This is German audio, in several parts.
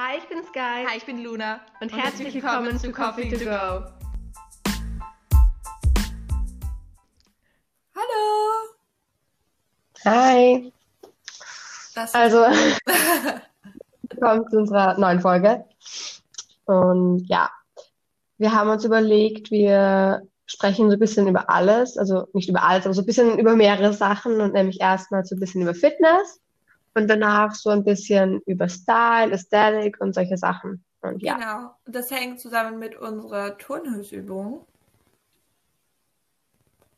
Hi, ich bin Sky. Hi, ich bin Luna. Und, und herzlich willkommen zu Coffee to Go. Hallo. Hi. Das also, willkommen zu unserer neuen Folge. Und ja, wir haben uns überlegt, wir sprechen so ein bisschen über alles, also nicht über alles, aber so ein bisschen über mehrere Sachen und nämlich erstmal so ein bisschen über Fitness und danach so ein bisschen über Style, Aesthetic und solche Sachen. Und ja. Genau, das hängt zusammen mit unserer Turnhilfsübung.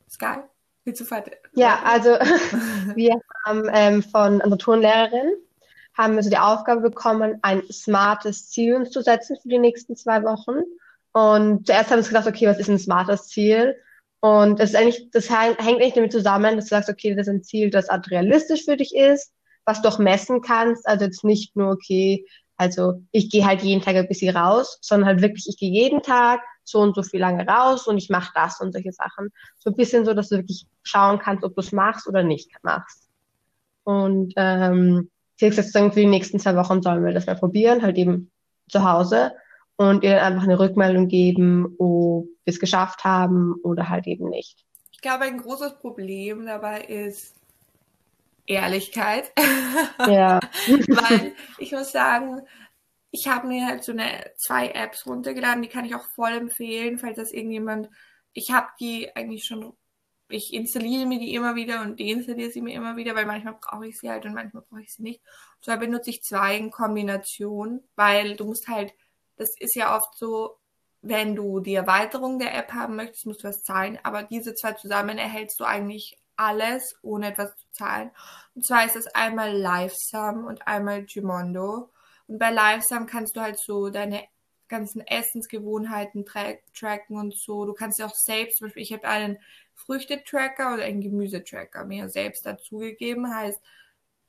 Sky, du weiter? Ja, also wir haben ähm, von unserer Turnlehrerin haben wir so die Aufgabe bekommen, ein smartes Ziel zu setzen für die nächsten zwei Wochen. Und zuerst haben wir uns gedacht, okay, was ist ein smartes Ziel? Und es ist eigentlich, das hängt eigentlich damit zusammen, dass du sagst, okay, das ist ein Ziel, das realistisch für dich ist, was du auch messen kannst. Also jetzt nicht nur, okay, also ich gehe halt jeden Tag ein bisschen raus, sondern halt wirklich, ich gehe jeden Tag so und so viel lange raus und ich mache das und solche Sachen. So ein bisschen so, dass du wirklich schauen kannst, ob du es machst oder nicht machst. Und ähm, sie hat gesagt, für die nächsten zwei Wochen sollen wir das mal probieren, halt eben zu Hause und ihr einfach eine Rückmeldung geben, ob wir es geschafft haben oder halt eben nicht. Ich glaube, ein großes Problem dabei ist, Ehrlichkeit. Ja. Weil ich muss sagen, ich habe mir halt so eine zwei Apps runtergeladen, die kann ich auch voll empfehlen, falls das irgendjemand. Ich habe die eigentlich schon. Ich installiere mir die immer wieder und deinstalliere sie mir immer wieder, weil manchmal brauche ich sie halt und manchmal brauche ich sie nicht. Und zwar benutze ich zwei in Kombination, weil du musst halt, das ist ja oft so, wenn du die Erweiterung der App haben möchtest, musst du was zahlen, aber diese zwei zusammen erhältst du eigentlich alles, ohne etwas zu zahlen. Und zwar ist das einmal Livesum und einmal Gimondo. Und bei Livesum kannst du halt so deine ganzen Essensgewohnheiten tra tracken und so. Du kannst ja auch selbst, zum Beispiel, ich habe einen Früchtetracker oder einen Gemüsetracker mir selbst dazugegeben. Heißt,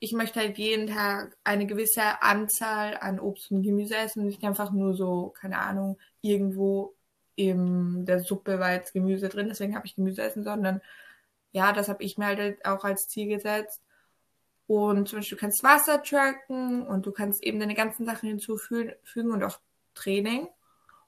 ich möchte halt jeden Tag eine gewisse Anzahl an Obst und Gemüse essen und nicht einfach nur so, keine Ahnung, irgendwo in der Suppe war jetzt Gemüse drin, deswegen habe ich Gemüse essen, sondern ja, das habe ich mir halt auch als Ziel gesetzt. Und zum Beispiel, du kannst Wasser tracken und du kannst eben deine ganzen Sachen hinzufügen und auch Training.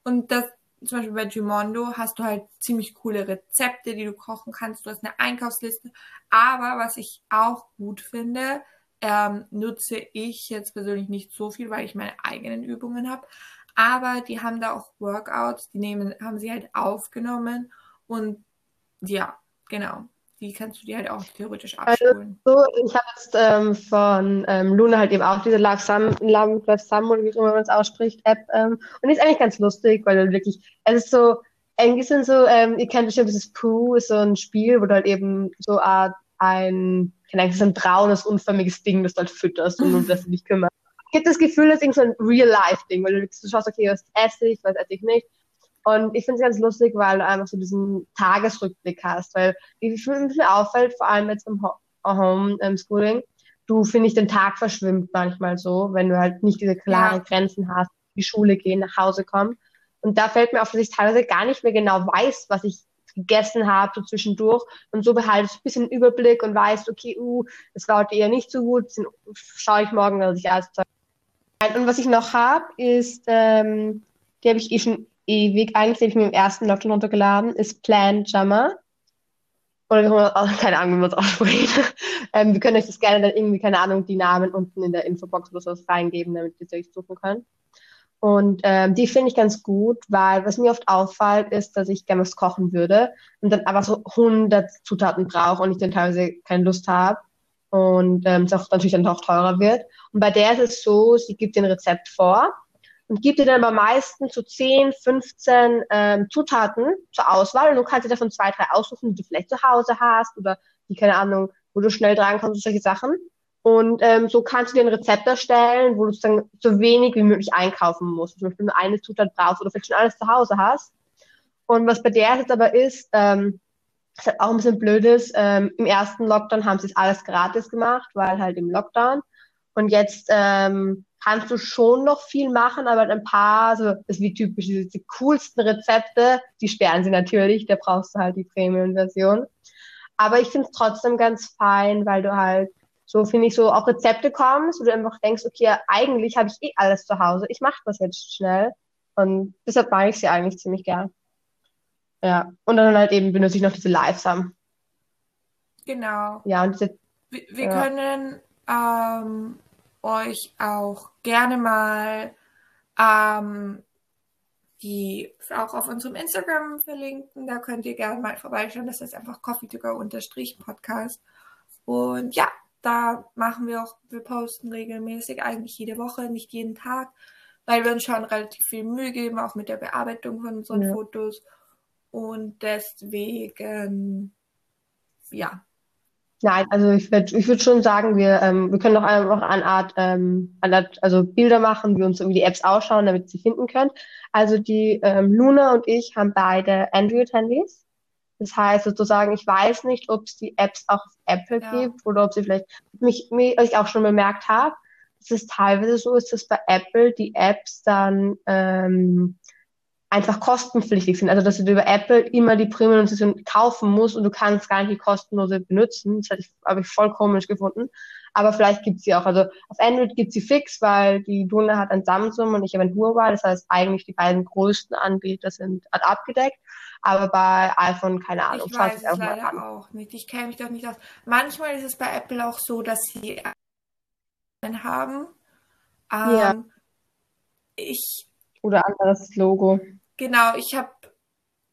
Und das, zum Beispiel bei Gimondo hast du halt ziemlich coole Rezepte, die du kochen kannst. Du hast eine Einkaufsliste. Aber was ich auch gut finde, ähm, nutze ich jetzt persönlich nicht so viel, weil ich meine eigenen Übungen habe. Aber die haben da auch Workouts, die nehmen, haben sie halt aufgenommen. Und ja, genau die kannst du dir halt auch theoretisch abspulen. Also, so, ich habe jetzt ähm, von ähm, Luna halt eben auch diese Love Sam, Love, Love Sam oder wie auch immer man es ausspricht, App. Ähm, und die ist eigentlich ganz lustig, weil du wirklich, es ist so, eigentlich sind so, ähm, ihr kennt bestimmt dieses Pooh, ist so ein Spiel, wo du halt eben so Art ein, keine Ahnung, ein braunes, unförmiges Ding, das du halt fütterst und um das du dich kümmerst. Ich habe das Gefühl, das ist so ein Real-Life-Ding, weil du, du schaust, okay, was esse ich, was esse ich nicht. Und ich finde es ganz lustig, weil du einfach so diesen Tagesrückblick hast, weil wie mir auffällt, vor allem jetzt im Homeschooling, du, finde ich, den Tag verschwimmt manchmal so, wenn du halt nicht diese klaren ja. Grenzen hast, die Schule gehen, nach Hause kommen. Und da fällt mir auf, dass ich teilweise gar nicht mehr genau weiß, was ich gegessen habe, so zwischendurch. Und so behalte ich ein bisschen Überblick und weiß, okay, uh, das war heute eher nicht so gut, schaue ich morgen, dass ich alles Und was ich noch habe, ist, ähm, die habe ich eh schon ewig. Eigentlich habe ich mir im ersten Lockdown runtergeladen, ist Plan Jammer. Oder wie man, keine Ahnung, wie man es ausspricht. ähm, wir können euch das gerne dann irgendwie, keine Ahnung, die Namen unten in der Infobox oder sowas reingeben, damit ihr es euch suchen könnt. Und ähm, die finde ich ganz gut, weil was mir oft auffällt, ist, dass ich gerne was kochen würde und dann einfach so 100 Zutaten brauche und ich dann teilweise keine Lust habe und ähm, es auch natürlich dann auch teurer wird. Und bei der ist es so, sie gibt den Rezept vor und gibt dir dann aber meistens so 10, 15 ähm, Zutaten zur Auswahl und du kannst dir davon zwei, drei aussuchen, die du vielleicht zu Hause hast oder die, keine Ahnung, wo du schnell dran und solche Sachen. Und ähm, so kannst du dir ein Rezept erstellen, wo du sozusagen so wenig wie möglich einkaufen musst. Zum Beispiel nur eine Zutat brauchst oder vielleicht schon alles zu Hause hast. Und was bei der jetzt aber ist, ähm, was halt auch ein bisschen blöd ist, ähm, im ersten Lockdown haben sie es alles gratis gemacht, weil halt im Lockdown. Und jetzt ähm, kannst du schon noch viel machen, aber ein paar, so, das ist wie typisch, diese, die coolsten Rezepte, die sperren sie natürlich, da brauchst du halt die Premium-Version. Aber ich finde es trotzdem ganz fein, weil du halt so finde ich so auch Rezepte kommst, wo du einfach denkst, okay, eigentlich habe ich eh alles zu Hause, ich mache das jetzt schnell und deshalb mag ich sie eigentlich ziemlich gern. Ja, und dann halt eben benutze ich noch diese Livesam. Genau. Ja, und diese, Wir, wir ja. können ähm, euch auch gerne mal ähm, die auch auf unserem Instagram verlinken. Da könnt ihr gerne mal vorbeischauen. Das ist einfach coffee to go Podcast. Und ja, da machen wir auch, wir posten regelmäßig, eigentlich jede Woche, nicht jeden Tag, weil wir uns schon relativ viel Mühe geben, auch mit der Bearbeitung von unseren Ja. Fotos. Und deswegen, ja, Nein, also ich würde ich würd schon sagen, wir, ähm, wir können doch einfach eine Art, ähm, eine Art, also Bilder machen, wie uns wie die Apps ausschauen, damit sie finden könnt. Also die ähm, Luna und ich haben beide Android-Handys. Das heißt sozusagen, ich weiß nicht, ob es die Apps auch auf Apple Ja. gibt oder ob sie vielleicht, mich, mich, was ich auch schon bemerkt habe, dass es teilweise so ist, dass bei Apple die Apps dann ähm, einfach kostenpflichtig sind. Also dass du über Apple immer die Premium-Version kaufen musst und du kannst gar nicht die kostenlose benutzen. Das habe ich, voll komisch gefunden. Aber vielleicht gibt's sie auch. Also auf Android gibt's sie fix, weil die Luna hat ein Samsung und ich habe ein Huawei. Das heißt eigentlich die beiden größten Anbieter sind abgedeckt. Aber bei iPhone keine Ahnung. Ich weiß es mal leider an. auch nicht. Ich kenne mich doch nicht aus. Manchmal ist es bei Apple auch so, dass sie einen haben. Ja. Ähm, ich, Oder anderes Logo. Genau, ich habe,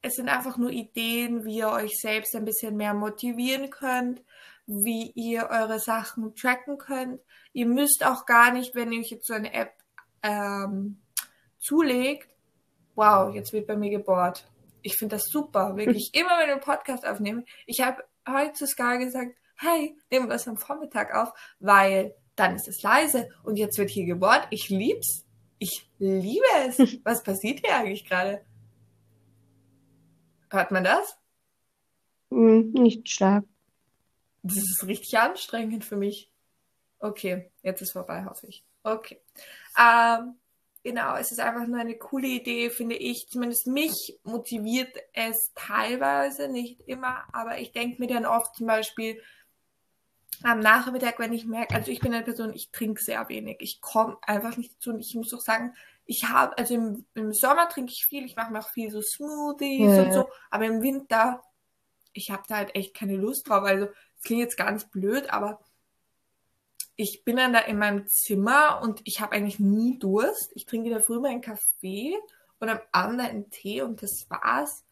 es sind einfach nur Ideen, wie ihr euch selbst ein bisschen mehr motivieren könnt, wie ihr eure Sachen tracken könnt. Ihr müsst auch gar nicht, wenn ihr euch jetzt so eine App ähm, zulegt, wow, jetzt wird bei mir gebohrt. Ich finde das super, wirklich. Immer wenn wir einen Podcast aufnehmen. Ich habe heute zu Sky gesagt, hey, nehmen wir es am Vormittag auf, weil dann ist es leise und jetzt wird hier gebohrt. Ich lieb's. Ich liebe es. Was passiert hier eigentlich gerade? Hört man das? Hm, nicht stark. Das ist richtig anstrengend für mich. Okay, jetzt ist vorbei, hoffe ich. Okay. Ähm, genau, es ist einfach nur eine coole Idee, finde ich. Zumindest mich motiviert es teilweise, nicht immer, aber ich denke mir dann oft zum Beispiel am Nachmittag, wenn ich merke, also ich bin eine Person, ich trinke sehr wenig. Ich komme einfach nicht dazu und ich muss auch sagen, ich habe, also im, im Sommer trinke ich viel, ich mache mir auch viel so Smoothies Ja. und so, aber im Winter, ich habe da halt echt keine Lust drauf. Also, es klingt jetzt ganz blöd, aber ich bin dann da in meinem Zimmer und ich habe eigentlich nie Durst. Ich trinke in der Früh mal einen Kaffee und am Abend einen Tee und das war's.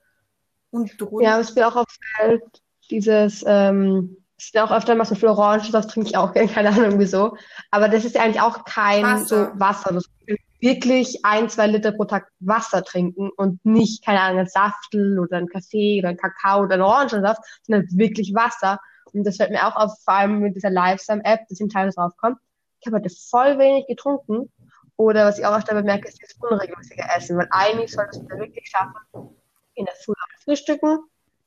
Und drunter, Ja, was mir auch auffällt, dieses, ähm, ist ja auch öfter mal so viel Orangensaft, trinke ich auch gerne, keine Ahnung wieso. Aber das ist ja eigentlich auch kein so Wasser. Wasser. Das wirklich ein, zwei Liter pro Tag Wasser trinken und nicht, keine Ahnung, ein Saftel oder ein Kaffee oder ein Kakao oder ein Orangensaft, sondern wirklich Wasser. Und das fällt mir auch auf, vor allem mit dieser Lifesum-App, dass ich teilweise draufkommt. Ich habe heute voll wenig getrunken. Oder was ich auch öfter bemerke, ist das unregelmäßige Essen. Weil eigentlich solltest du wirklich schaffen, in der Früh frühstücken,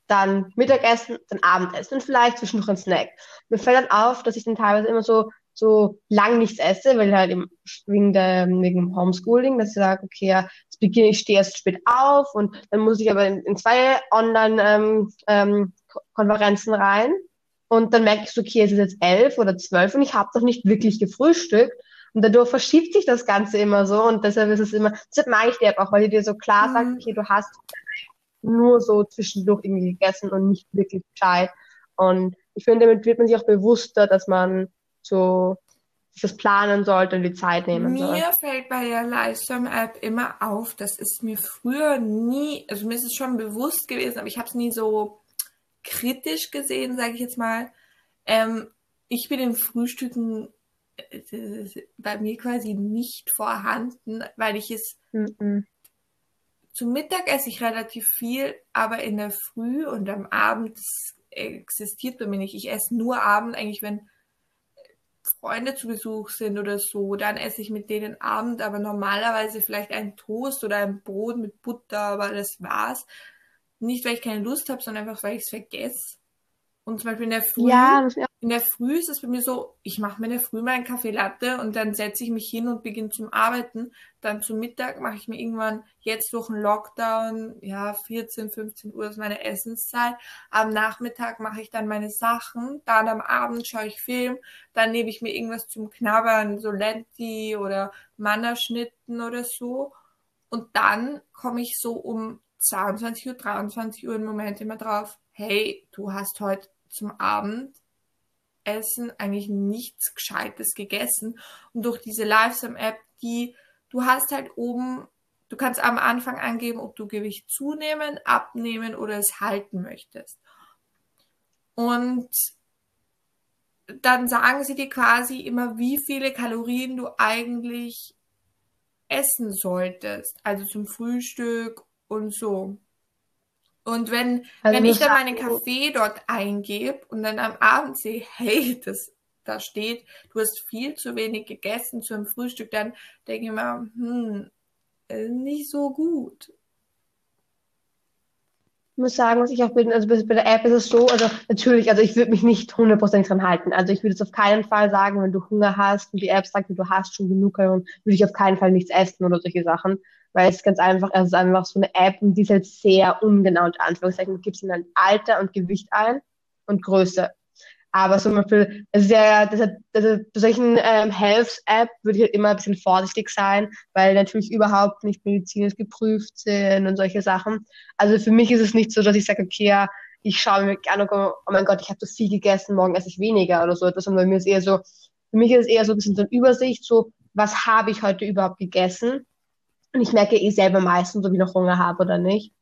dann Mittagessen, dann Abendessen und vielleicht zwischendurch ein Snack. Mir fällt dann auf, dass ich dann teilweise immer so, so lang nichts esse, weil halt eben wegen der, wegen dem Homeschooling, dass ich sage, okay, ja, jetzt beginne ich, stehe erst spät auf und dann muss ich aber in, in zwei Online-Konferenzen rein und dann merke ich so, okay, es ist jetzt elf oder zwölf und ich habe doch nicht wirklich gefrühstückt und dadurch verschiebt sich das Ganze immer so und deshalb ist es immer, deshalb mag ich die App auch, weil die dir so klar sagt, Mhm. okay, du hast nur so zwischendurch irgendwie gegessen und nicht wirklich gescheit. Und ich finde, damit wird man sich auch bewusster, dass man so sich das planen sollte und die Zeit nehmen soll. Mir fällt bei der Livestream-App immer auf, das ist mir früher nie, also mir ist es schon bewusst gewesen, aber ich habe es nie so kritisch gesehen, sage ich jetzt mal. Ähm, ich bin im Frühstücken äh, bei mir quasi nicht vorhanden, weil ich es Mhm. Zum Mittag esse ich relativ viel, aber in der Früh und am Abend existiert bei mir nicht. Ich esse nur Abend, eigentlich wenn Freunde zu Besuch sind oder so, dann esse ich mit denen Abend, aber normalerweise vielleicht ein Toast oder ein Brot mit Butter, aber das war's. Nicht, weil ich keine Lust habe, sondern einfach, weil ich es vergesse. Und zum Beispiel in der Früh Ja, das ist auch in der Früh ist es bei mir so, ich mache mir in der Früh meinen Kaffee Latte und dann setze ich mich hin und beginne zum Arbeiten. Dann zum Mittag mache ich mir irgendwann jetzt durch einen Lockdown, ja, 14, 15 Uhr ist meine Essenszeit. Am Nachmittag mache ich dann meine Sachen. Dann am Abend schaue ich Film. Dann nehme ich mir irgendwas zum Knabbern, so Lenti oder Mannerschnitten oder so. Und dann komme ich so um 22 Uhr, 23 Uhr im Moment immer drauf, hey, du hast heute zum Abend Essen eigentlich nichts Gescheites gegessen. Und durch diese Lifesum-App, die, du hast halt oben, du kannst am Anfang angeben, ob du Gewicht zunehmen, abnehmen oder es halten möchtest. Und dann sagen sie dir quasi immer, wie viele Kalorien du eigentlich essen solltest. Also zum Frühstück und so. Und wenn, also wenn ich dann meinen Kaffee dort eingebe und dann am Abend sehe, hey, das da steht, du hast viel zu wenig gegessen zum Frühstück, dann denke ich mir, hm, äh, nicht so gut. Ich muss sagen, was ich auch bin, also bei der App ist es so, also natürlich, also ich würde mich nicht hundertprozentig dran halten. Also ich würde es auf keinen Fall sagen, wenn du Hunger hast und die App sagt, du hast schon genug, würde ich auf keinen Fall nichts essen oder solche Sachen weil es ganz einfach, es ist einfach so eine App und die ist halt sehr ungenau unter Anführungszeichen. Du gibst dann Alter und Gewicht ein und Größe. Aber zum Beispiel, es ist ja, deshalb, deshalb, bei solchen ähm, Health-App würde ich halt immer ein bisschen vorsichtig sein, weil natürlich überhaupt nicht medizinisch geprüft sind und solche Sachen. Also für mich ist es nicht so, dass ich sage, okay, ja, ich schaue mir komme, oh mein Gott, ich habe so viel gegessen, morgen esse ich weniger oder so etwas. Und bei mir ist eher so, für mich ist es eher so ein bisschen so eine Übersicht, so, was habe ich heute überhaupt gegessen? Und ich merke eh selber meistens, ob ich noch Hunger habe oder nicht.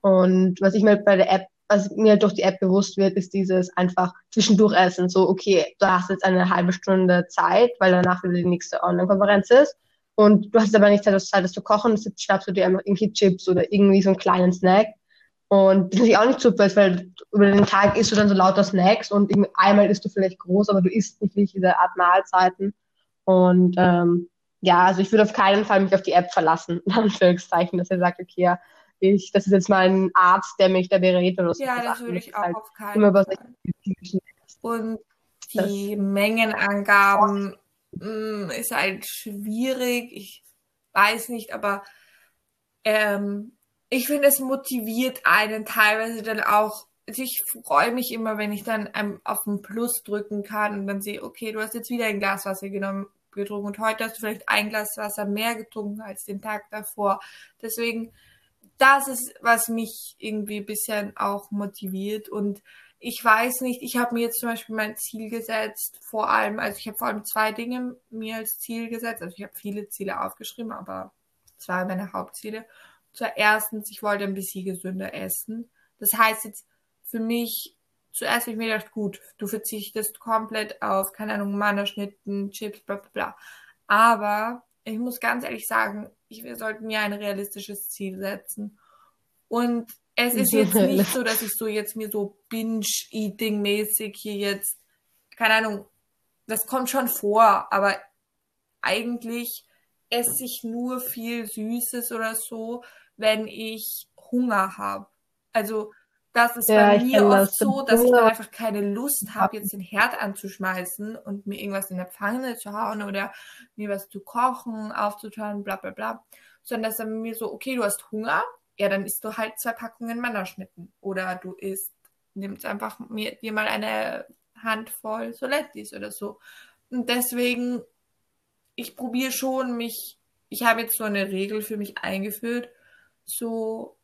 Und was ich mir bei der App, was mir durch die App bewusst wird, ist dieses einfach zwischendurch essen. So, okay, du hast jetzt eine halbe Stunde Zeit, weil danach wieder die nächste Online-Konferenz ist. Und du hast aber nicht Zeit, das zu kochen, jetzt schnappst du dir einfach irgendwie Chips oder irgendwie so einen kleinen Snack. Und das ist auch nicht super weil über den Tag isst du dann so lauter Snacks und einmal isst du vielleicht groß, aber du isst nicht wirklich diese Art Mahlzeiten. Und ähm, ja, also ich würde auf keinen Fall mich auf die App verlassen, in Anführungszeichen, dass er sagt, okay, ja, ich, das ist jetzt mal ein Arzt, der mich da berät oder so. Ja, das würde ich auch halt auf keinen Fall. Und die das Mengenangaben mh, mm, ist halt schwierig. Ich weiß nicht, aber ähm, ich finde, es motiviert einen teilweise dann auch. Also ich freue mich immer, wenn ich dann auf den Plus drücken kann und dann sehe, okay, du hast jetzt wieder ein Glas Wasser genommen getrunken und heute hast du vielleicht ein Glas Wasser mehr getrunken als den Tag davor. Deswegen, das ist, was mich irgendwie bisschen auch motiviert und ich weiß nicht, ich habe mir jetzt zum Beispiel mein Ziel gesetzt, vor allem, also ich habe vor allem zwei Dinge mir als Ziel gesetzt, also ich habe viele Ziele aufgeschrieben, aber zwei meine Hauptziele. Zuerst, ich wollte ein bisschen gesünder essen. Das heißt jetzt für mich zuerst habe ich mir gedacht, gut, du verzichtest komplett auf, keine Ahnung, Mannerschnitten, Chips, bla bla bla. Aber ich muss ganz ehrlich sagen, ich, wir sollten mir ein realistisches Ziel setzen. Und es ist jetzt nicht so, dass ich so jetzt mir so Binge-Eating-mäßig hier jetzt, keine Ahnung, das kommt schon vor, aber eigentlich esse ich nur viel Süßes oder so, wenn ich Hunger habe. Also das ist ja, bei mir oft so, dass ich dann einfach keine Lust habe, jetzt den Herd anzuschmeißen und mir irgendwas in der Pfanne zu hauen oder mir was zu kochen, aufzutauen, bla bla bla. Sondern dass dann mir so, okay, du hast Hunger, ja, dann isst du halt zwei Packungen Mannerschnitten. Oder du isst, nimmst einfach mir, dir mal eine Handvoll Solettis oder so. Und deswegen, ich probiere schon mich, ich habe jetzt so eine Regel für mich eingeführt, so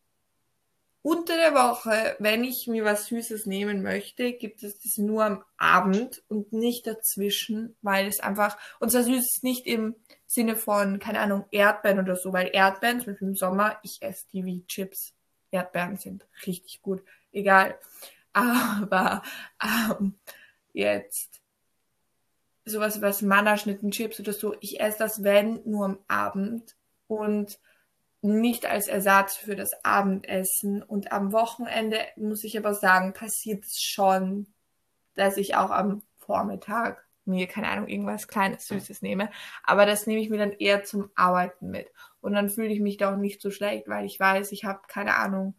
unter der Woche, wenn ich mir was Süßes nehmen möchte, gibt es das nur am Abend und nicht dazwischen, weil es einfach, und zwar süß ist nicht im Sinne von, keine Ahnung, Erdbeeren oder so, weil Erdbeeren, zum Beispiel im Sommer, ich esse die wie Chips. Erdbeeren sind richtig gut, egal. Aber ähm, jetzt sowas, was Mannerschnitten, Chips oder so, ich esse das, wenn, nur am Abend und nicht als Ersatz für das Abendessen. Und am Wochenende, muss ich aber sagen, passiert es schon, dass ich auch am Vormittag mir, keine Ahnung, irgendwas Kleines, Süßes nehme. Aber das nehme ich mir dann eher zum Arbeiten mit. Und dann fühle ich mich da auch nicht so schlecht, weil ich weiß, ich habe, keine Ahnung,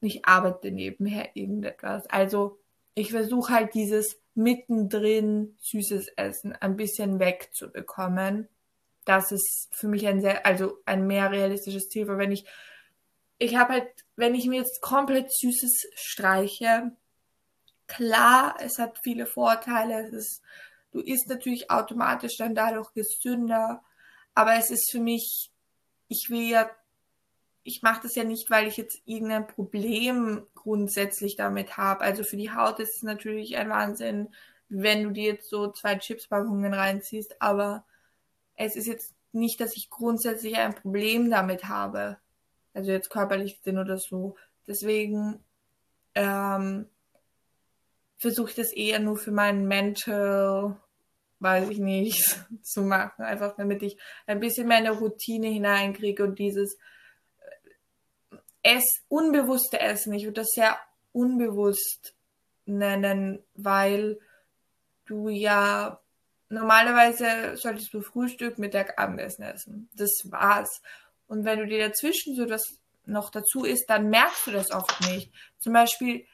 ich arbeite nebenher irgendetwas. Also ich versuche halt dieses mittendrin süßes Essen ein bisschen wegzubekommen. Das ist für mich ein sehr, also ein mehr realistisches Ziel, weil wenn ich, ich habe halt, wenn ich mir jetzt komplett Süßes streiche, klar, es hat viele Vorteile, es ist, du isst natürlich automatisch dann dadurch gesünder, aber es ist für mich, ich will ja ich mache das ja nicht, weil ich jetzt irgendein Problem grundsätzlich damit habe. Also für die Haut ist es natürlich ein Wahnsinn, wenn du dir jetzt so zwei Chipspackungen reinziehst, aber es ist jetzt nicht, dass ich grundsätzlich ein Problem damit habe. Also jetzt körperlich gesehen oder so. Deswegen ähm, versuche ich das eher nur für meinen Mental, weiß ich nicht, zu machen. Einfach damit ich ein bisschen mehr eine Routine hineinkriege und dieses Ess, unbewusste Essen. Ich würde das sehr unbewusst nennen, weil du ja normalerweise solltest du Frühstück, Mittag, Abendessen essen. Das war's. Und wenn du dir dazwischen so das noch dazu isst, dann merkst du das oft nicht. Zum Beispiel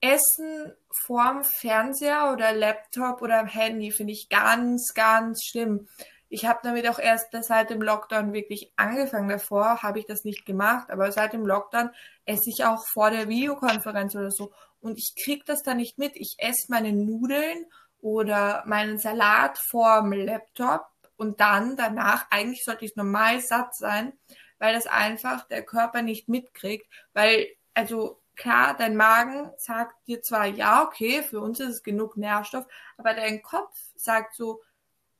Essen vorm Fernseher oder Laptop oder Handy finde ich ganz, ganz schlimm ich habe damit auch erst seit dem Lockdown wirklich angefangen. Davor habe ich das nicht gemacht, aber seit dem Lockdown esse ich auch vor der Videokonferenz oder so. Und ich krieg das da nicht mit. Ich esse meine Nudeln oder meinen Salat vorm Laptop und dann danach, eigentlich sollte ich normal satt sein, weil das einfach der Körper nicht mitkriegt. Weil, also klar, dein Magen sagt dir zwar, ja, okay, für uns ist es genug Nährstoff, aber dein Kopf sagt so,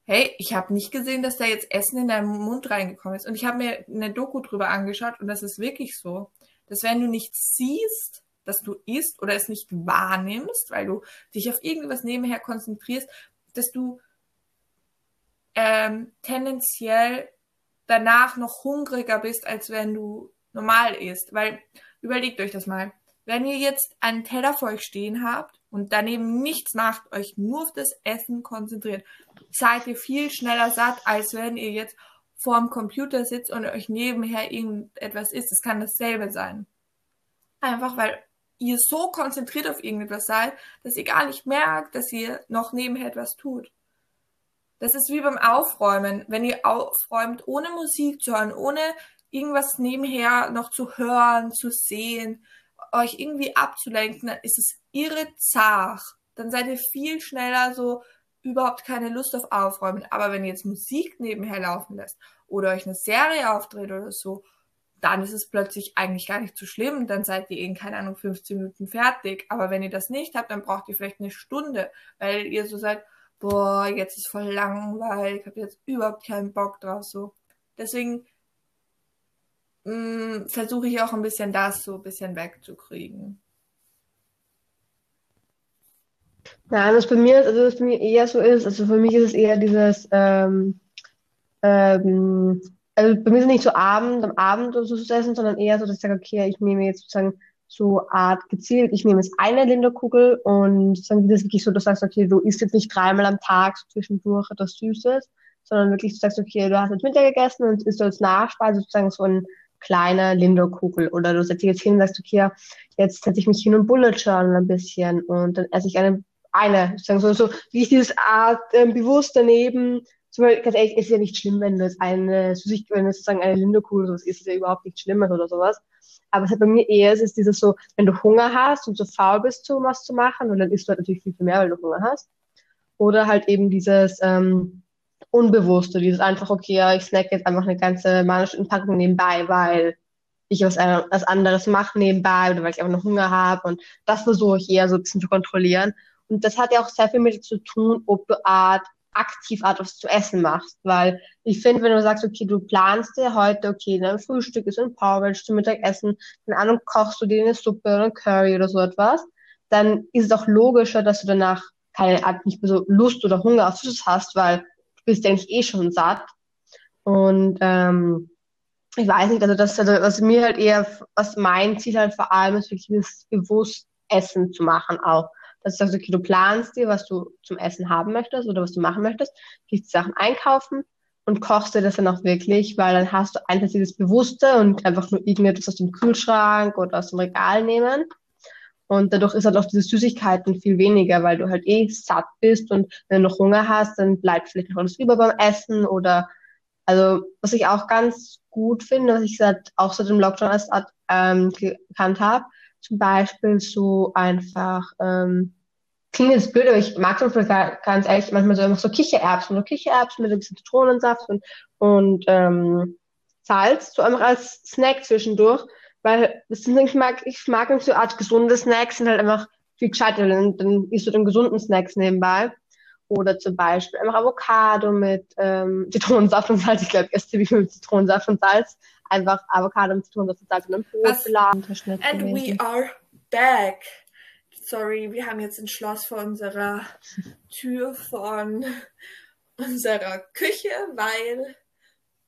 hey, ich habe nicht gesehen, dass da jetzt Essen in deinen Mund reingekommen ist. Und ich habe mir eine Doku drüber angeschaut und das ist wirklich so, dass wenn du nicht siehst, dass du isst oder es nicht wahrnimmst, weil du dich auf irgendwas nebenher konzentrierst, dass du ähm, tendenziell danach noch hungriger bist, als wenn du normal isst. Weil überlegt euch das mal. Wenn ihr jetzt einen Teller vor euch stehen habt und daneben nichts macht, euch nur auf das Essen konzentriert, seid ihr viel schneller satt, als wenn ihr jetzt vorm Computer sitzt und euch nebenher irgendetwas isst. Es kann dasselbe sein. Einfach weil ihr so konzentriert auf irgendetwas seid, dass ihr gar nicht merkt, dass ihr noch nebenher etwas tut. Das ist wie beim Aufräumen. Wenn ihr aufräumt, ohne Musik zu hören, ohne irgendwas nebenher noch zu hören, zu sehen, euch irgendwie abzulenken, dann ist es irre zart. Dann seid ihr viel schneller so überhaupt keine Lust auf Aufräumen. Aber wenn ihr jetzt Musik nebenher laufen lässt oder euch eine Serie aufdreht oder so, dann ist es plötzlich eigentlich gar nicht so schlimm. Dann seid ihr in, keine Ahnung, 15 Minuten fertig. Aber wenn ihr das nicht habt, dann braucht ihr vielleicht eine Stunde, weil ihr so seid, boah, jetzt ist voll langweilig, ich habe jetzt überhaupt keinen Bock drauf, so. Deswegen mm, versuche ich auch ein bisschen das so ein bisschen wegzukriegen. Nein, was bei mir also was bei mir eher so ist, also für mich ist es eher dieses, ähm, ähm, also bei mir ist nicht so Abend, am Abend oder so zu essen, sondern eher so, dass ich sage, okay, ich nehme jetzt sozusagen so Art gezielt, ich nehme jetzt eine Linderkugel und wird es wirklich so, dass du sagst, okay, du isst jetzt nicht dreimal am Tag so zwischendurch etwas Süßes, sondern wirklich du sagst, okay, du hast jetzt Mittag gegessen und isst du als Nachspeise sozusagen so ein kleiner Linderkugel oder du setzt dich jetzt hin und sagst, okay, jetzt setze ich mich hin und bullet journal ein bisschen und dann esse ich eine eine, sagen so, so wie ich dieses Art äh, bewusst daneben, zum Beispiel, ganz ehrlich, ist ja nicht schlimm, wenn das eine Süßigkeit, wenn das sozusagen eine Linderkugel sowas ist, ist ja überhaupt nichts Schlimmes oder sowas. Aber es hat bei mir eher, es ist dieses so, wenn du Hunger hast und so faul bist, so was zu machen, und dann isst du halt natürlich viel, viel mehr, weil du Hunger hast. Oder halt eben dieses ähm, Unbewusste, dieses einfach, okay, ja, ich snack jetzt einfach eine ganze Packung nebenbei, weil ich was, äh, was anderes mache nebenbei oder weil ich einfach noch Hunger habe. Und das versuche ich eher so ein bisschen zu kontrollieren. Und das hat ja auch sehr viel mit zu tun, ob du Art aktiv Art was zu essen machst. Weil ich finde, wenn du sagst, okay, du planst dir heute, okay, dein Frühstück ist ein Porridge zum Mittagessen, keine Ahnung, kochst du dir eine Suppe oder ein Curry oder so etwas, dann ist es auch logischer, dass du danach keine Art, nicht mehr so Lust oder Hunger auf Süßes hast, weil du bist eigentlich eh schon satt. Und ähm, ich weiß nicht, also das, also was mir halt eher, was mein Ziel halt vor allem ist, wirklich das bewusst Essen zu machen auch du sagst, okay, du planst dir, was du zum Essen haben möchtest oder was du machen möchtest, gehst Sachen einkaufen und kochst dir das dann auch wirklich, weil dann hast du einfach dieses Bewusste und einfach nur irgendetwas aus dem Kühlschrank oder aus dem Regal nehmen. Und dadurch ist halt auch diese Süßigkeiten viel weniger, weil du halt eh satt bist und wenn du noch Hunger hast, dann bleibt vielleicht noch alles über beim Essen oder also was ich auch ganz gut finde, was ich seit, auch seit dem Lockdown erst ähm, gekannt habe, zum Beispiel so einfach, ähm, klingt jetzt blöd, aber ich mag zum Beispiel ganz ehrlich manchmal so einfach so Kichererbsen, so Kichererbsen mit ein bisschen Zitronensaft und, und ähm, Salz, so einfach als Snack zwischendurch. Weil das sind, ich mag, ich mag so Art gesunde Snacks, sind halt einfach viel gescheiter. Dann, dann isst du den gesunden Snacks nebenbei. Oder zum Beispiel einfach Avocado mit ähm, Zitronensaft und Salz. Ich glaube, esse ziemlich mit Zitronensaft und Salz. Einfach Avocado mit Zitronensaft und Salz und dann Brot And we are back. Sorry, wir haben jetzt ein Schloss vor unserer Tür von unserer Küche, weil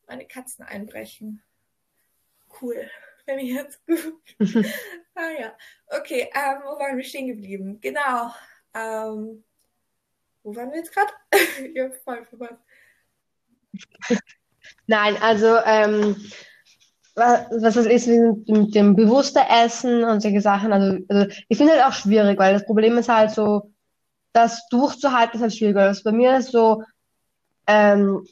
meine Katzen einbrechen. Cool wenn ich jetzt gut. ah ja. Okay, ähm, wo waren wir stehen geblieben? Genau. Ähm, wo waren wir jetzt gerade? habe voll verpasst. Nein, also ähm, was, das ist mit, dem bewusster Essen und solche Sachen. Also, also ich finde halt auch schwierig, weil das Problem ist halt so, das durchzuhalten ist halt schwierig. Also bei mir ist so, ähm,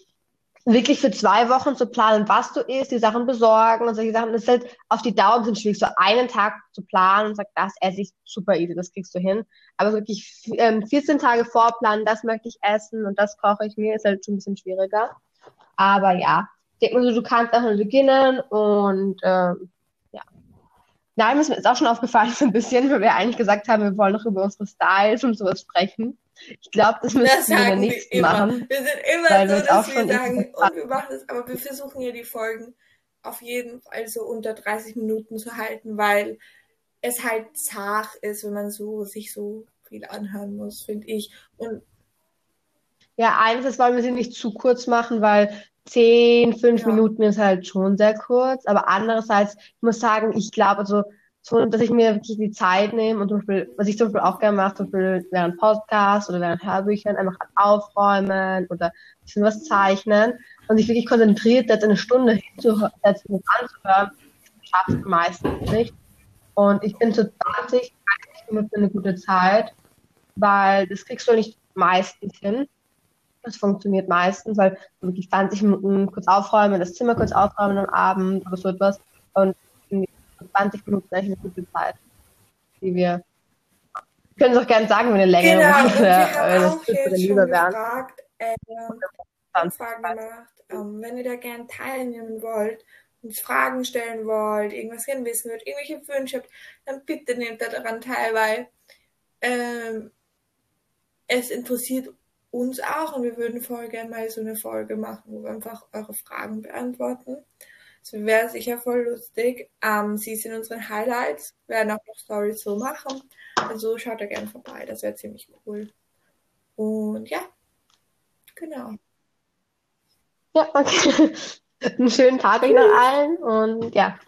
wirklich für zwei Wochen zu planen, was du isst, die Sachen besorgen und solche Sachen. Das ist halt auf die Dauer sind schwierig, so einen Tag zu planen und sagt, das esse ich super easy, das kriegst du hin. Aber wirklich ähm, 14 Tage vorplanen, das möchte ich essen und das koche ich mir, ist halt schon ein bisschen schwieriger. Aber ja, ich denke mal so, du kannst auch beginnen und ähm, ja. Nein, ist mir jetzt auch schon aufgefallen, so ein bisschen, weil wir eigentlich gesagt haben, wir wollen noch über unsere Styles und sowas sprechen. Ich glaube, das müssen das wir in der nächsten wir machen. Wir sind immer so, dass wir sagen, und wir machen das, aber wir versuchen ja die Folgen auf jeden Fall so unter 30 Minuten zu halten, weil es halt zart ist, wenn man so sich so viel anhören muss, finde ich. Und ja, einerseits wollen wir sie nicht zu kurz machen, weil 10, 5 ja. Minuten ist halt schon sehr kurz, aber andererseits, ich muss sagen, ich glaube, also so, dass ich mir wirklich die Zeit nehme und zum Beispiel, was ich zum Beispiel auch gerne mache, zum Beispiel während Podcasts oder während Hörbüchern einfach aufräumen oder ein bisschen was zeichnen und sich wirklich konzentriert jetzt eine Stunde hinzusetzen und anzuhören, schaffe ich meistens nicht. Und ich bin so 20, 30 Minuten eine gute Zeit, weil das kriegst du nicht meistens hin. Das funktioniert meistens, weil wirklich 20 Minuten kurz aufräumen, das Zimmer kurz aufräumen am Abend oder so etwas. Und 20 Minuten eigentlich eine gute Zeit, die wir können es auch gerne sagen, wenn eine Länge genau, und wir haben das auch jetzt wären. gefragt, äh, Fragen gemacht, ähm, wenn ihr da gerne teilnehmen wollt, uns Fragen stellen wollt, irgendwas gerne wissen wollt, irgendwelche Wünsche habt, dann bitte nehmt da daran teil, weil ähm, es interessiert uns auch und wir würden voll gerne mal so eine Folge machen, wo wir einfach eure Fragen beantworten. Das wäre sicher voll lustig. Ähm, sie sind unsere Highlights. Wir werden auch noch Stories so machen. Also schaut da gerne vorbei. Das wäre ziemlich cool. Und ja, genau. Ja, okay. Einen schönen Tag euch noch allen und ja,